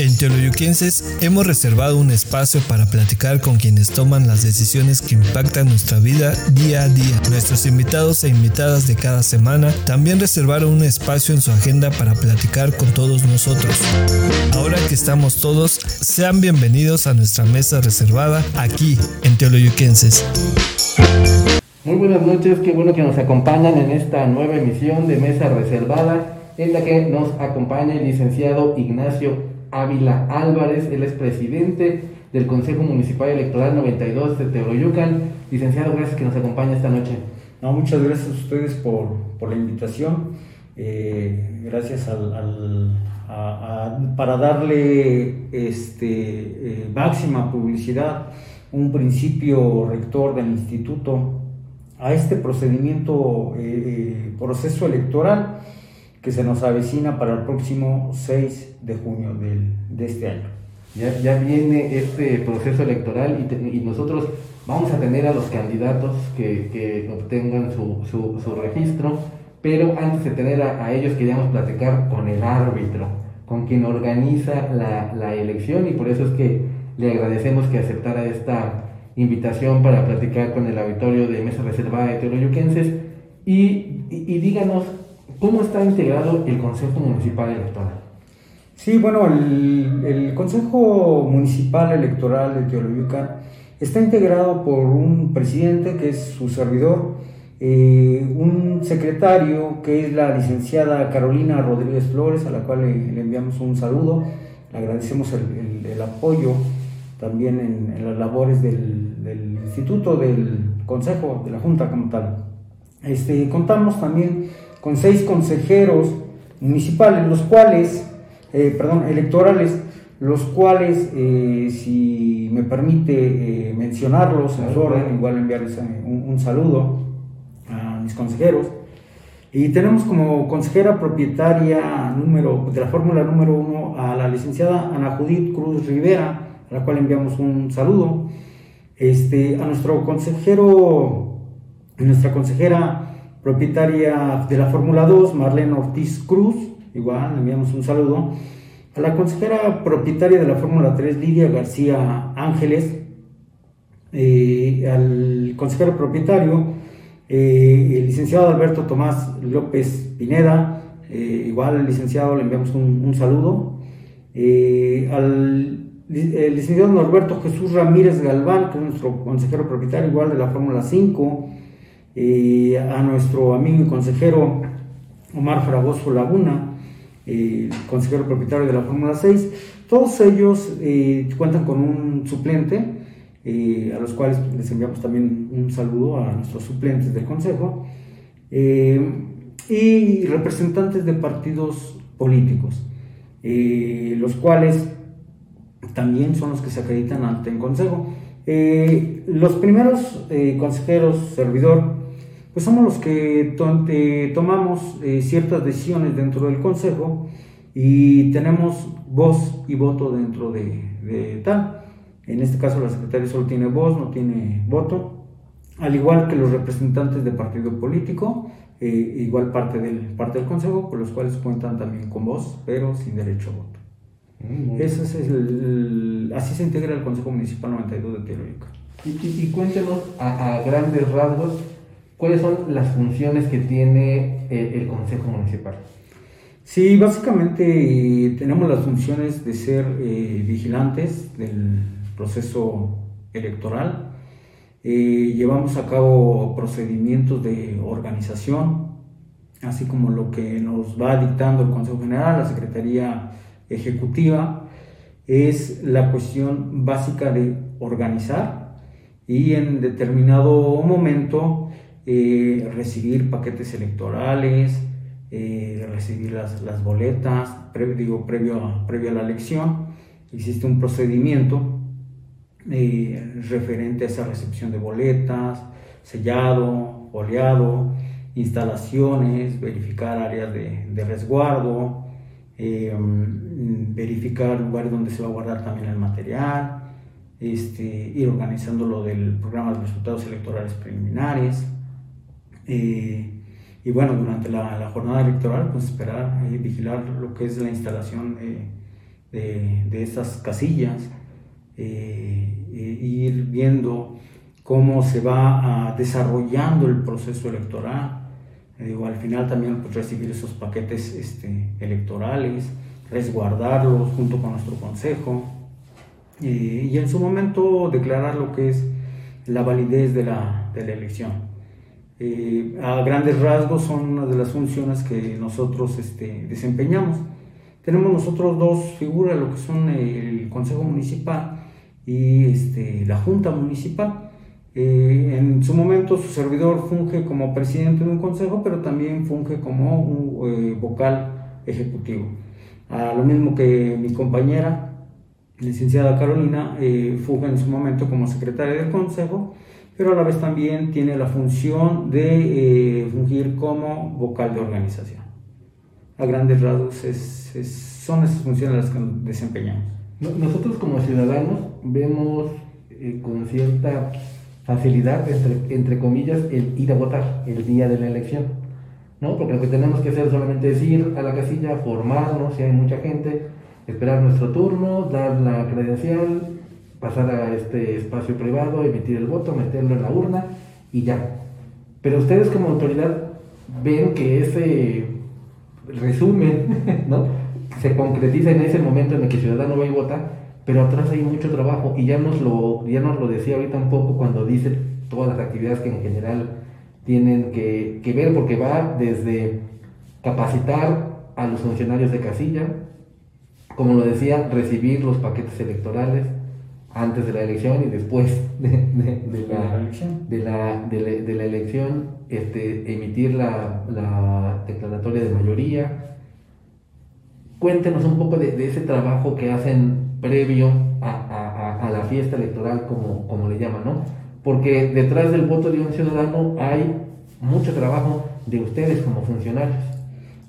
En Teoloyuquenses hemos reservado un espacio para platicar con quienes toman las decisiones que impactan nuestra vida día a día. Nuestros invitados e invitadas de cada semana también reservaron un espacio en su agenda para platicar con todos nosotros. Ahora que estamos todos, sean bienvenidos a nuestra mesa reservada aquí en Teoloyuquenses. Muy buenas noches, qué bueno que nos acompañan en esta nueva emisión de Mesa Reservada en la que nos acompaña el licenciado Ignacio Ávila Álvarez, él es presidente del Consejo Municipal Electoral 92 de Teoloyucan. Licenciado, gracias que nos acompaña esta noche. No, muchas gracias a ustedes por, por la invitación. Eh, gracias al, para darle este, eh, máxima publicidad, un principio rector del instituto a este procedimiento, eh, proceso electoral que se nos avecina para el próximo 6 de junio de este año. Ya, ya viene este proceso electoral y, y, nosotros vamos a tener a los candidatos que, que obtengan su, su, su, registro, pero antes de tener a, a, ellos queríamos platicar con el árbitro, con quien organiza la, la elección y por eso es que le agradecemos que aceptara esta invitación para platicar con el auditorio de Mesa Reservada de Teoloyuquenses y, y, y díganos ¿Cómo está integrado el Consejo Municipal Electoral? Sí, bueno, el, el Consejo Municipal Electoral de Teoloyucan está integrado por un presidente que es su servidor, eh, un secretario que es la licenciada Carolina Rodríguez Flores, a la cual le, enviamos un saludo, le agradecemos el, el, apoyo también en, en las labores del, del, instituto, del consejo, de la junta como tal. Este, contamos también con seis consejeros municipales, los cuales, eh, perdón, electorales, los cuales, eh, si me permite eh, mencionarlos en su orden, igual enviarles un, saludo a mis consejeros. Y tenemos como consejera propietaria número, de la fórmula número uno a la licenciada Ana Judith Cruz Rivera, a la cual enviamos un saludo. Este, a nuestro consejero, nuestra consejera propietaria de la Fórmula 2, Marlene Ortiz Cruz, igual le enviamos un saludo. A la consejera propietaria de la Fórmula 3, Lidia García Ángeles. Eh, al consejero propietario, eh, el licenciado Alberto Tomás López Pineda, eh, igual al licenciado le enviamos un, saludo. al licenciado Norberto Jesús Ramírez Galván, que es nuestro consejero propietario, igual de la Fórmula 5 a nuestro amigo y consejero Omar Fragoso Laguna, consejero propietario de la Fórmula 6. Todos ellos eh, cuentan con un suplente, eh, a los cuales les enviamos también un saludo a nuestros suplentes del consejo, eh, y representantes de partidos políticos, los cuales también son los que se acreditan ante el consejo. los primeros consejeros, servidor, pues somos los que tomamos eh, ciertas decisiones dentro del Consejo y tenemos voz y voto dentro de, tal. En este caso la secretaria solo tiene voz, no tiene voto, al igual que los representantes de partido político, eh, igual parte del, parte del Consejo, por los cuales cuentan también con voz, pero sin derecho a voto. Mm, Ese es el, así se integra el Consejo Municipal 92 de Teológica. Y, y, cuéntenos a, a grandes rasgos ¿Cuáles son las funciones que tiene el, Consejo Municipal? Sí, básicamente tenemos las funciones de ser eh, vigilantes del proceso electoral. Eh, llevamos a cabo procedimientos de organización, así como lo que nos va dictando el Consejo General, la Secretaría Ejecutiva, es la cuestión básica de organizar y en determinado momento eh, recibir paquetes electorales, eh, recibir las, las boletas, digo, previo a, previo a la elección. Existe un procedimiento eh, referente a esa recepción de boletas, sellado, oleado, instalaciones, verificar áreas de, de resguardo, verificar lugares donde se va a guardar también el material, este, ir organizando lo del programa de resultados electorales preliminares, eh, y bueno, durante la, jornada electoral, pues esperar y vigilar lo que es la instalación de, de estas casillas, eh, eh, ir viendo cómo se va desarrollando el proceso electoral. Digo, al final también pues, recibir esos paquetes este, electorales, resguardarlos junto con nuestro consejo y en su momento declarar lo que es la validez de la, de la elección. Eh, a grandes rasgos son una de las funciones que nosotros este, desempeñamos. Tenemos nosotros dos figuras, lo que son el Consejo Municipal y este, la Junta Municipal. Eh, en su momento su servidor funge como presidente de un consejo, pero también funge como un eh, vocal ejecutivo. A lo mismo que mi compañera, licenciada Carolina, eh, funge en su momento como secretaria del consejo, pero a la vez también tiene la función de fungir como vocal de organización. A grandes rasgos es, son esas funciones las que desempeñamos. Nosotros como ciudadanos vemos con cierta facilidad, entre, entre comillas, el ir a votar el día de la elección. ¿no? Porque lo que tenemos que hacer solamente es ir a la casilla, formarnos, si hay mucha gente, esperar nuestro turno, dar la credencial, pasar a este espacio privado, emitir el voto, meterlo en la urna y ya. Pero ustedes como autoridad ven que ese resumen ¿no? se concretiza en ese momento en el que el ciudadano va y vota pero atrás hay mucho trabajo y ya nos lo, ya nos lo decía ahorita un poco cuando dice todas las actividades que en general tienen que, que ver, porque va desde capacitar a los funcionarios de casilla, como lo decía, recibir los paquetes electorales antes de la elección y después de, la, de, la, de, la, elección, este, emitir la, la, declaratoria de mayoría. Cuéntenos un poco de, ese trabajo que hacen previo a, a, la fiesta electoral, como, como le llaman, ¿no? Porque detrás del voto de un ciudadano hay mucho trabajo de ustedes como funcionarios.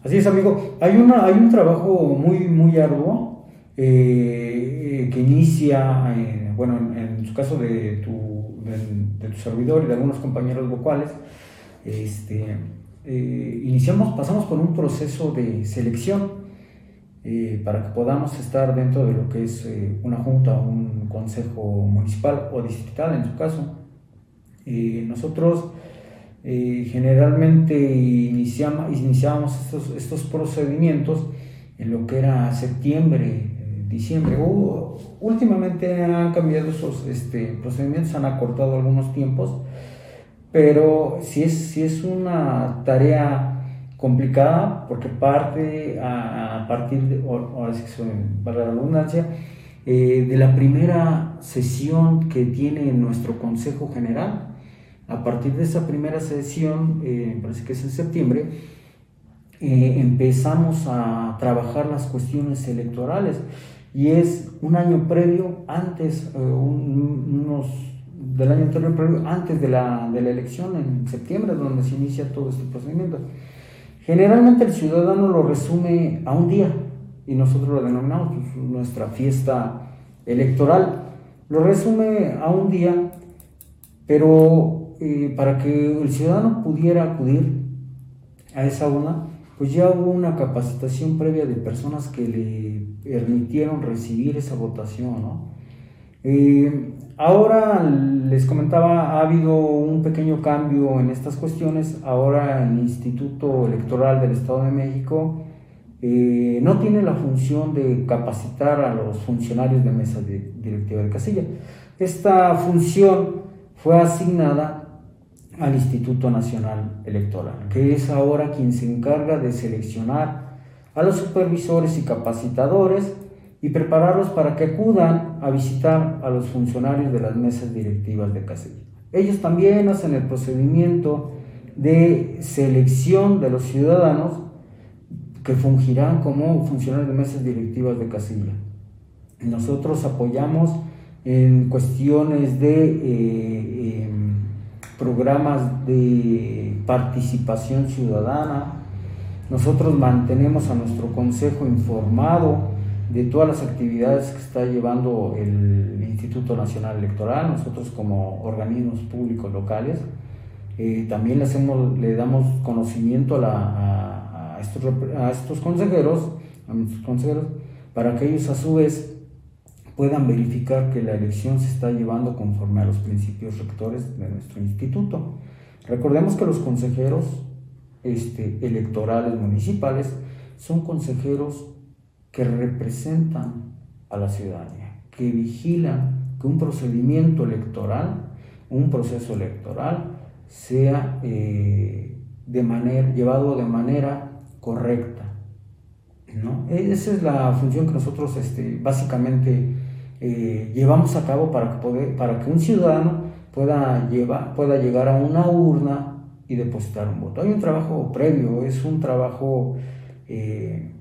Así es, amigo. Hay, una, hay un trabajo muy, muy arduo eh, eh, que inicia, eh, bueno, en, su caso de tu, de, tu servidor y de algunos compañeros vocales, este, iniciamos, pasamos por un proceso de selección eh, para que podamos estar dentro de lo que es eh, una junta, un consejo municipal o distrital en su caso. nosotros eh, generalmente iniciamos, iniciamos estos, estos procedimientos en lo que era septiembre, diciembre. últimamente han cambiado esos este, procedimientos, han acortado algunos tiempos, pero si es, si es una tarea complicada porque parte a, partir de, ahora sí que para la redundancia, eh, de la primera sesión que tiene nuestro Consejo General. A partir de esa primera sesión, eh, parece que es en septiembre, eh, empezamos a trabajar las cuestiones electorales y es un año previo, antes, unos del año anterior previo, antes de la, de la elección, en septiembre, donde se inicia todo este procedimiento. Generalmente el ciudadano lo resume a un día y nosotros lo denominamos nuestra fiesta electoral. Lo resume a un día, pero eh, para que el ciudadano pudiera acudir a esa urna, pues ya hubo una capacitación previa de personas que le permitieron recibir esa votación, ¿no? Eh, Ahora les comentaba, ha habido un pequeño cambio en estas cuestiones. Ahora el Instituto Electoral del Estado de México eh, no tiene la función de capacitar a los funcionarios de mesa directiva de casilla. Esta función fue asignada al Instituto Nacional Electoral, que es ahora quien se encarga de seleccionar a los supervisores y capacitadores y prepararlos para que acudan a visitar a los funcionarios de las mesas directivas de casilla. Ellos también hacen el procedimiento de selección de los ciudadanos que fungirán como funcionarios de mesas directivas de casilla. Nosotros apoyamos en cuestiones de eh, em, programas de participación ciudadana. Nosotros mantenemos a nuestro consejo informado de todas las actividades que está llevando el Instituto Nacional Electoral, nosotros como organismos públicos locales, eh, también le, hacemos, le damos conocimiento a, estos, a estos consejeros, a nuestros consejeros, para que ellos a su vez puedan verificar que la elección se está llevando conforme a los principios rectores de nuestro instituto. Recordemos que los consejeros este, electorales municipales son consejeros que representan a la ciudadanía, que vigilan que un procedimiento electoral, un proceso electoral, sea eh, de manera, llevado de manera correcta. ¿no? Esa es la función que nosotros este, básicamente eh, llevamos a cabo para que, un ciudadano pueda, llevar, pueda llegar a una urna y depositar un voto. Hay un trabajo previo, es un trabajo eh,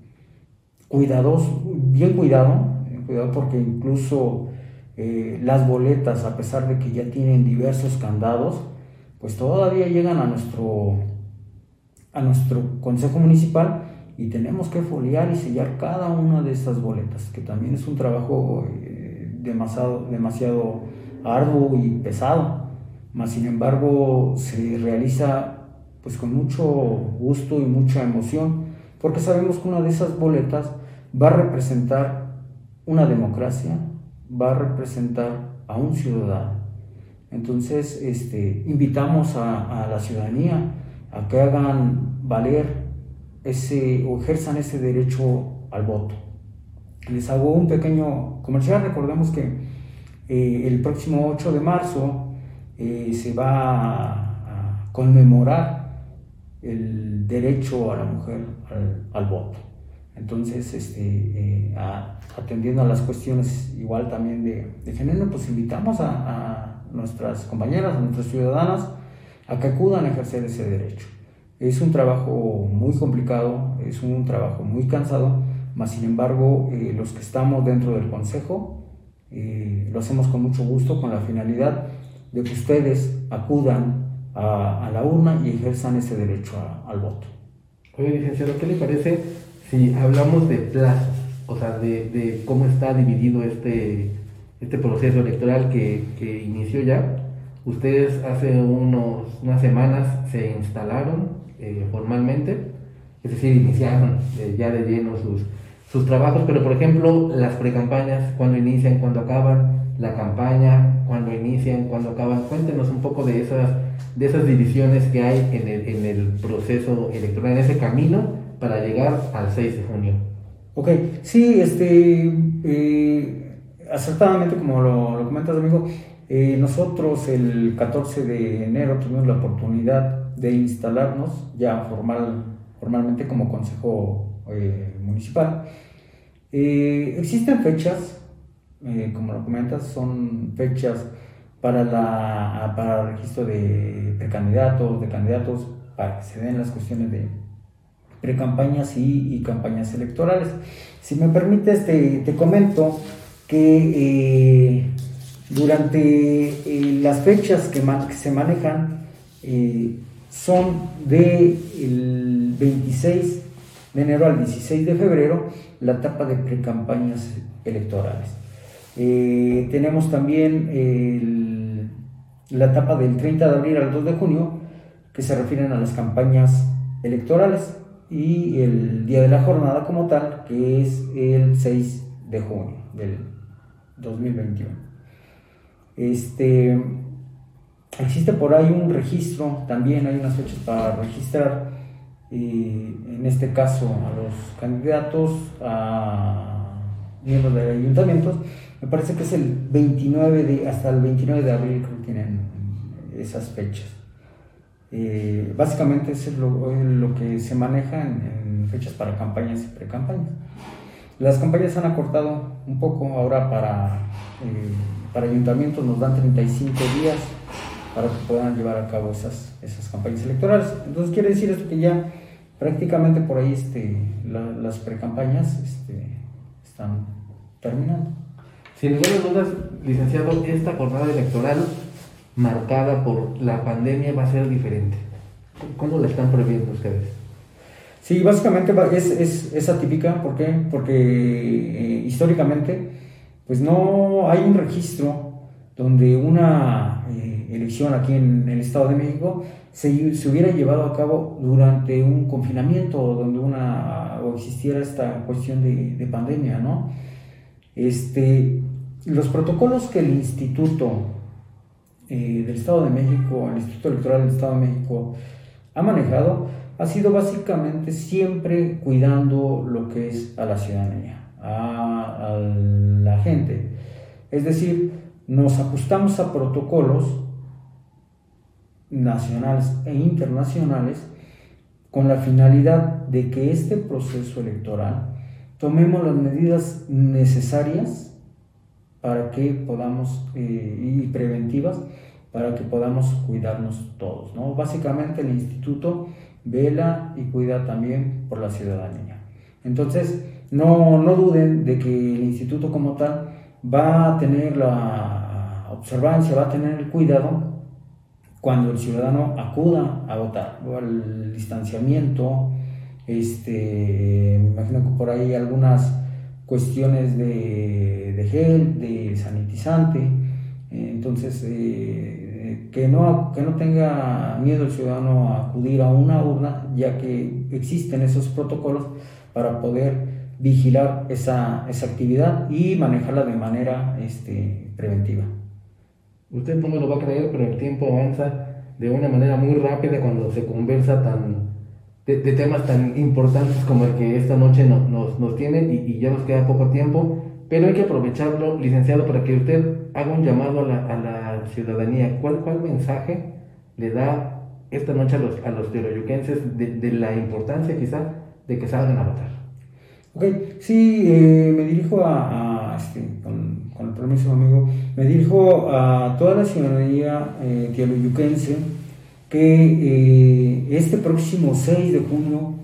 cuidadoso, bien cuidado, cuidado porque incluso eh, las boletas, a pesar de que ya tienen diversos candados, pues todavía llegan a nuestro, a nuestro consejo municipal y tenemos que foliar y sellar cada una de estas boletas, que también es un trabajo demasiado, demasiado arduo y pesado, mas sin embargo se realiza pues con mucho gusto y mucha emoción, porque sabemos que una de esas boletas va a representar una democracia, va a representar a un ciudadano. Entonces, este, invitamos a, la ciudadanía a que hagan valer ese o ejerzan ese derecho al voto les hago un pequeño comercial. Recordemos que eh, el próximo 8 de marzo eh, se va a, conmemorar el derecho a la mujer al, voto. Entonces, este, eh, atendiendo a las cuestiones igual también de, género, pues invitamos a, a, nuestras compañeras, a nuestras ciudadanas, a que acudan a ejercer ese derecho. Es un trabajo muy complicado, es un trabajo muy cansado, mas sin embargo, eh, los que estamos dentro del Consejo eh, lo hacemos con mucho gusto, con la finalidad de que ustedes acudan a, la urna y ejerzan ese derecho al voto. Oye, licenciado, ¿qué le parece si hablamos de plazos? O sea, de, cómo está dividido este, este proceso electoral que, que inició ya. Ustedes hace unos, unas semanas se instalaron eh, formalmente, es decir, iniciaron ya de lleno sus, sus trabajos, pero por ejemplo, las precampañas, cuando inician, cuando acaban, la campaña, cuando inician, cuando acaban. Cuéntenos un poco de esas, de esas divisiones que hay en el, en el proceso electoral, en ese camino para llegar al 6 de junio. Ok, sí, este, eh, acertadamente como lo, comentas amigo, eh, nosotros el 14 de enero tuvimos la oportunidad de instalarnos ya formal, formalmente como consejo eh, municipal. Eh, existen fechas, eh, como lo comentas, son fechas para, la, para el registro de precandidatos, de candidatos, para que se den las cuestiones de precampañas y, campañas electorales. Si me permites, te, te comento que durante las fechas que, se manejan son del el 26 de enero al 16 de febrero la etapa de precampañas electorales. Eh, tenemos también la etapa del 30 de abril al 2 de junio que se refieren a las campañas electorales y el día de la jornada como tal que es el 6 de junio del 2021. Este, existe por ahí un registro, también hay unas fechas para registrar en este caso a los candidatos, a miembros de ayuntamientos, me parece que es el 29 de, hasta el 29 de abril creo que tienen esas fechas. Eh, básicamente eso es lo, que se maneja en, fechas para campañas y pre-campañas. Las campañas han acortado un poco ahora para, eh, para ayuntamientos, nos dan 35 días para que puedan llevar a cabo esas, esas campañas electorales. Entonces quiere decir esto que ya prácticamente por ahí este, las precampañas este, están terminando. Sin ninguna duda, licenciado, esta jornada electoral marcada por la pandemia va a ser diferente. ¿Cómo la están previendo ustedes? Sí, básicamente es, es, es atípica. ¿Por qué? Porque eh, históricamente pues no hay un registro donde una eh, elección aquí en el Estado de México se, se, hubiera llevado a cabo durante un confinamiento donde una, o existiera esta cuestión de, de pandemia, ¿no? Este, los protocolos que el Instituto eh, del Estado de México, el Instituto Electoral del Estado de México ha manejado, ha sido básicamente siempre cuidando lo que es a la ciudadanía, a, a la gente. Es decir, nos ajustamos a protocolos nacionales e internacionales con la finalidad de que este proceso electoral tomemos las medidas necesarias para que podamos, eh, y preventivas, para que podamos cuidarnos todos. ¿no? Básicamente el instituto vela y cuida también por la ciudadanía. Entonces, no, no duden de que el instituto como tal va a tener la observancia, va a tener el cuidado cuando el ciudadano acuda a votar, o al distanciamiento, este, me imagino que por ahí algunas cuestiones de, gel, de sanitizante, entonces eh, que, no, que no tenga miedo el ciudadano a acudir a una urna, ya que existen esos protocolos para poder vigilar esa, esa actividad y manejarla de manera este, preventiva. Usted no me lo va a creer, pero el tiempo avanza de una manera muy rápida cuando se conversa tan, de, temas tan importantes como el que esta noche nos, nos, tiene y, ya nos queda poco tiempo, pero hay que aprovecharlo, licenciado, para que usted haga un llamado a la, a la ciudadanía. ¿Cuál, ¿Cuál mensaje le da esta noche a los, a los de, de la importancia quizá de que salgan a votar? Ok, sí, eh, me dirijo a, este, con, el permiso amigo, me dirijo a toda la ciudadanía eh, que eh, este próximo 6 de junio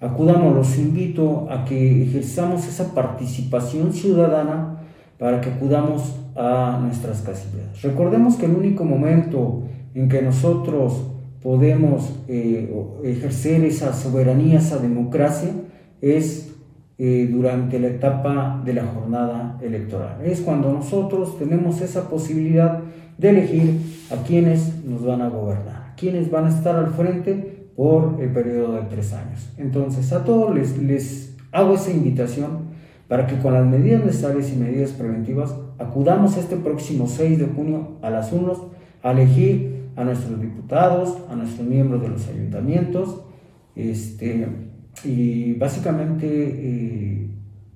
acudamos, los invito a que ejerzamos esa participación ciudadana para que acudamos a nuestras casillas. Recordemos que el único momento en que nosotros podemos eh, ejercer esa soberanía, esa democracia, es eh, durante la etapa de la jornada electoral. Es cuando nosotros tenemos esa posibilidad de elegir a quienes nos van a gobernar, quienes van a estar al frente por el periodo de tres años. Entonces, a todos les, les hago esa invitación para que con las medidas necesarias y medidas preventivas acudamos este próximo 6 de junio a las urnas a elegir a nuestros diputados, a nuestros miembros de los ayuntamientos, este, y básicamente eh,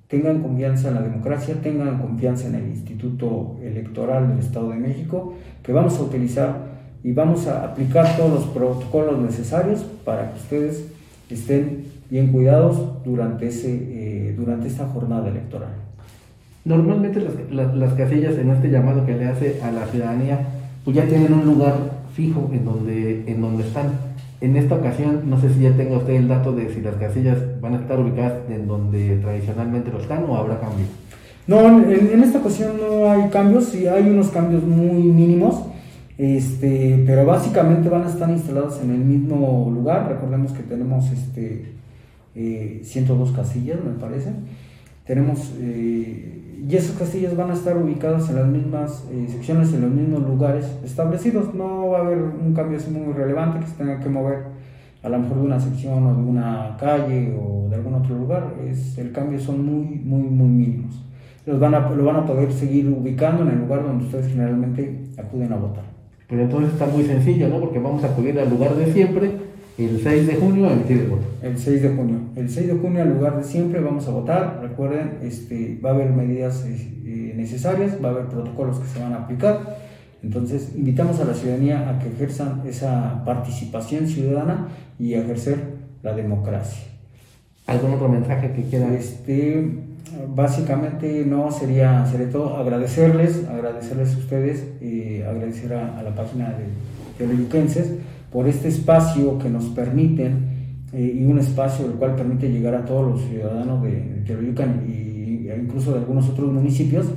tengan confianza en la democracia, tengan confianza en el Instituto Electoral del Estado de México, que vamos a utilizar y vamos a aplicar todos los protocolos necesarios para que ustedes estén bien cuidados durante, ese, eh, durante esta jornada electoral. Normalmente las, las, las, casillas en este llamado que le hace a la ciudadanía, pues ya tienen un lugar fijo en donde, en donde están en esta ocasión, no sé si ya tenga usted el dato de si las casillas van a estar ubicadas en donde tradicionalmente lo están o habrá cambios. No, en, esta ocasión no hay cambios, sí hay unos cambios muy mínimos, este, pero básicamente van a estar instalados en el mismo lugar. Recordemos que tenemos este, eh, 102 casillas, me parece. Tenemos, eh, y esas casillas van a estar ubicadas en las mismas eh, secciones, en los mismos lugares establecidos. No va a haber un cambio así muy relevante que se tenga que mover a lo mejor de una sección o de una calle o de algún otro lugar. Es, el cambio son muy, muy, muy mínimos. Los van a, lo van a poder seguir ubicando en el lugar donde ustedes generalmente acuden a votar. Pues entonces está muy sencillo, ¿no? Porque vamos a acudir al lugar de siempre el 6 de junio a emitir el voto. El 6 de junio. El 6 de junio, al lugar de siempre, vamos a votar. Recuerden, este, va a haber medidas eh, necesarias, va a haber protocolos que se van a aplicar. Entonces, invitamos a la ciudadanía a que ejerzan esa participación ciudadana y a ejercer la democracia. ¿Algún otro mensaje que quiera? Este, básicamente, no, sería, sería todo agradecerles, agradecerles a ustedes, eh, agradecer a, a, la página de, de Luquenses por este espacio que nos permiten eh, y un espacio el cual permite llegar a todos los ciudadanos de Teoloyucan y, e incluso de algunos otros municipios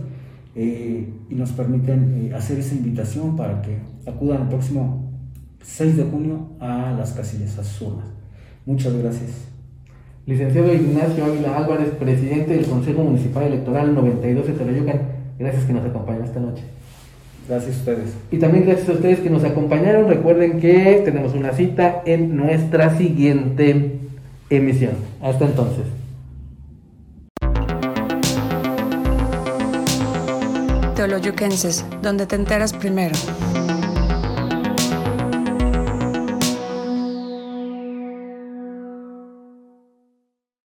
eh, y nos permiten eh, hacer esa invitación para que acudan el próximo 6 de junio a las casillas, a sus urnas. Muchas gracias. Licenciado Ignacio Ávila Álvarez, presidente del Consejo Municipal Electoral 92 de Teoloyucan, gracias que nos acompañó esta noche. Gracias a ustedes. Y también gracias a ustedes que nos acompañaron. Recuerden que tenemos una cita en nuestra siguiente emisión. Hasta entonces. Teoloyuquenses, donde te enteras primero.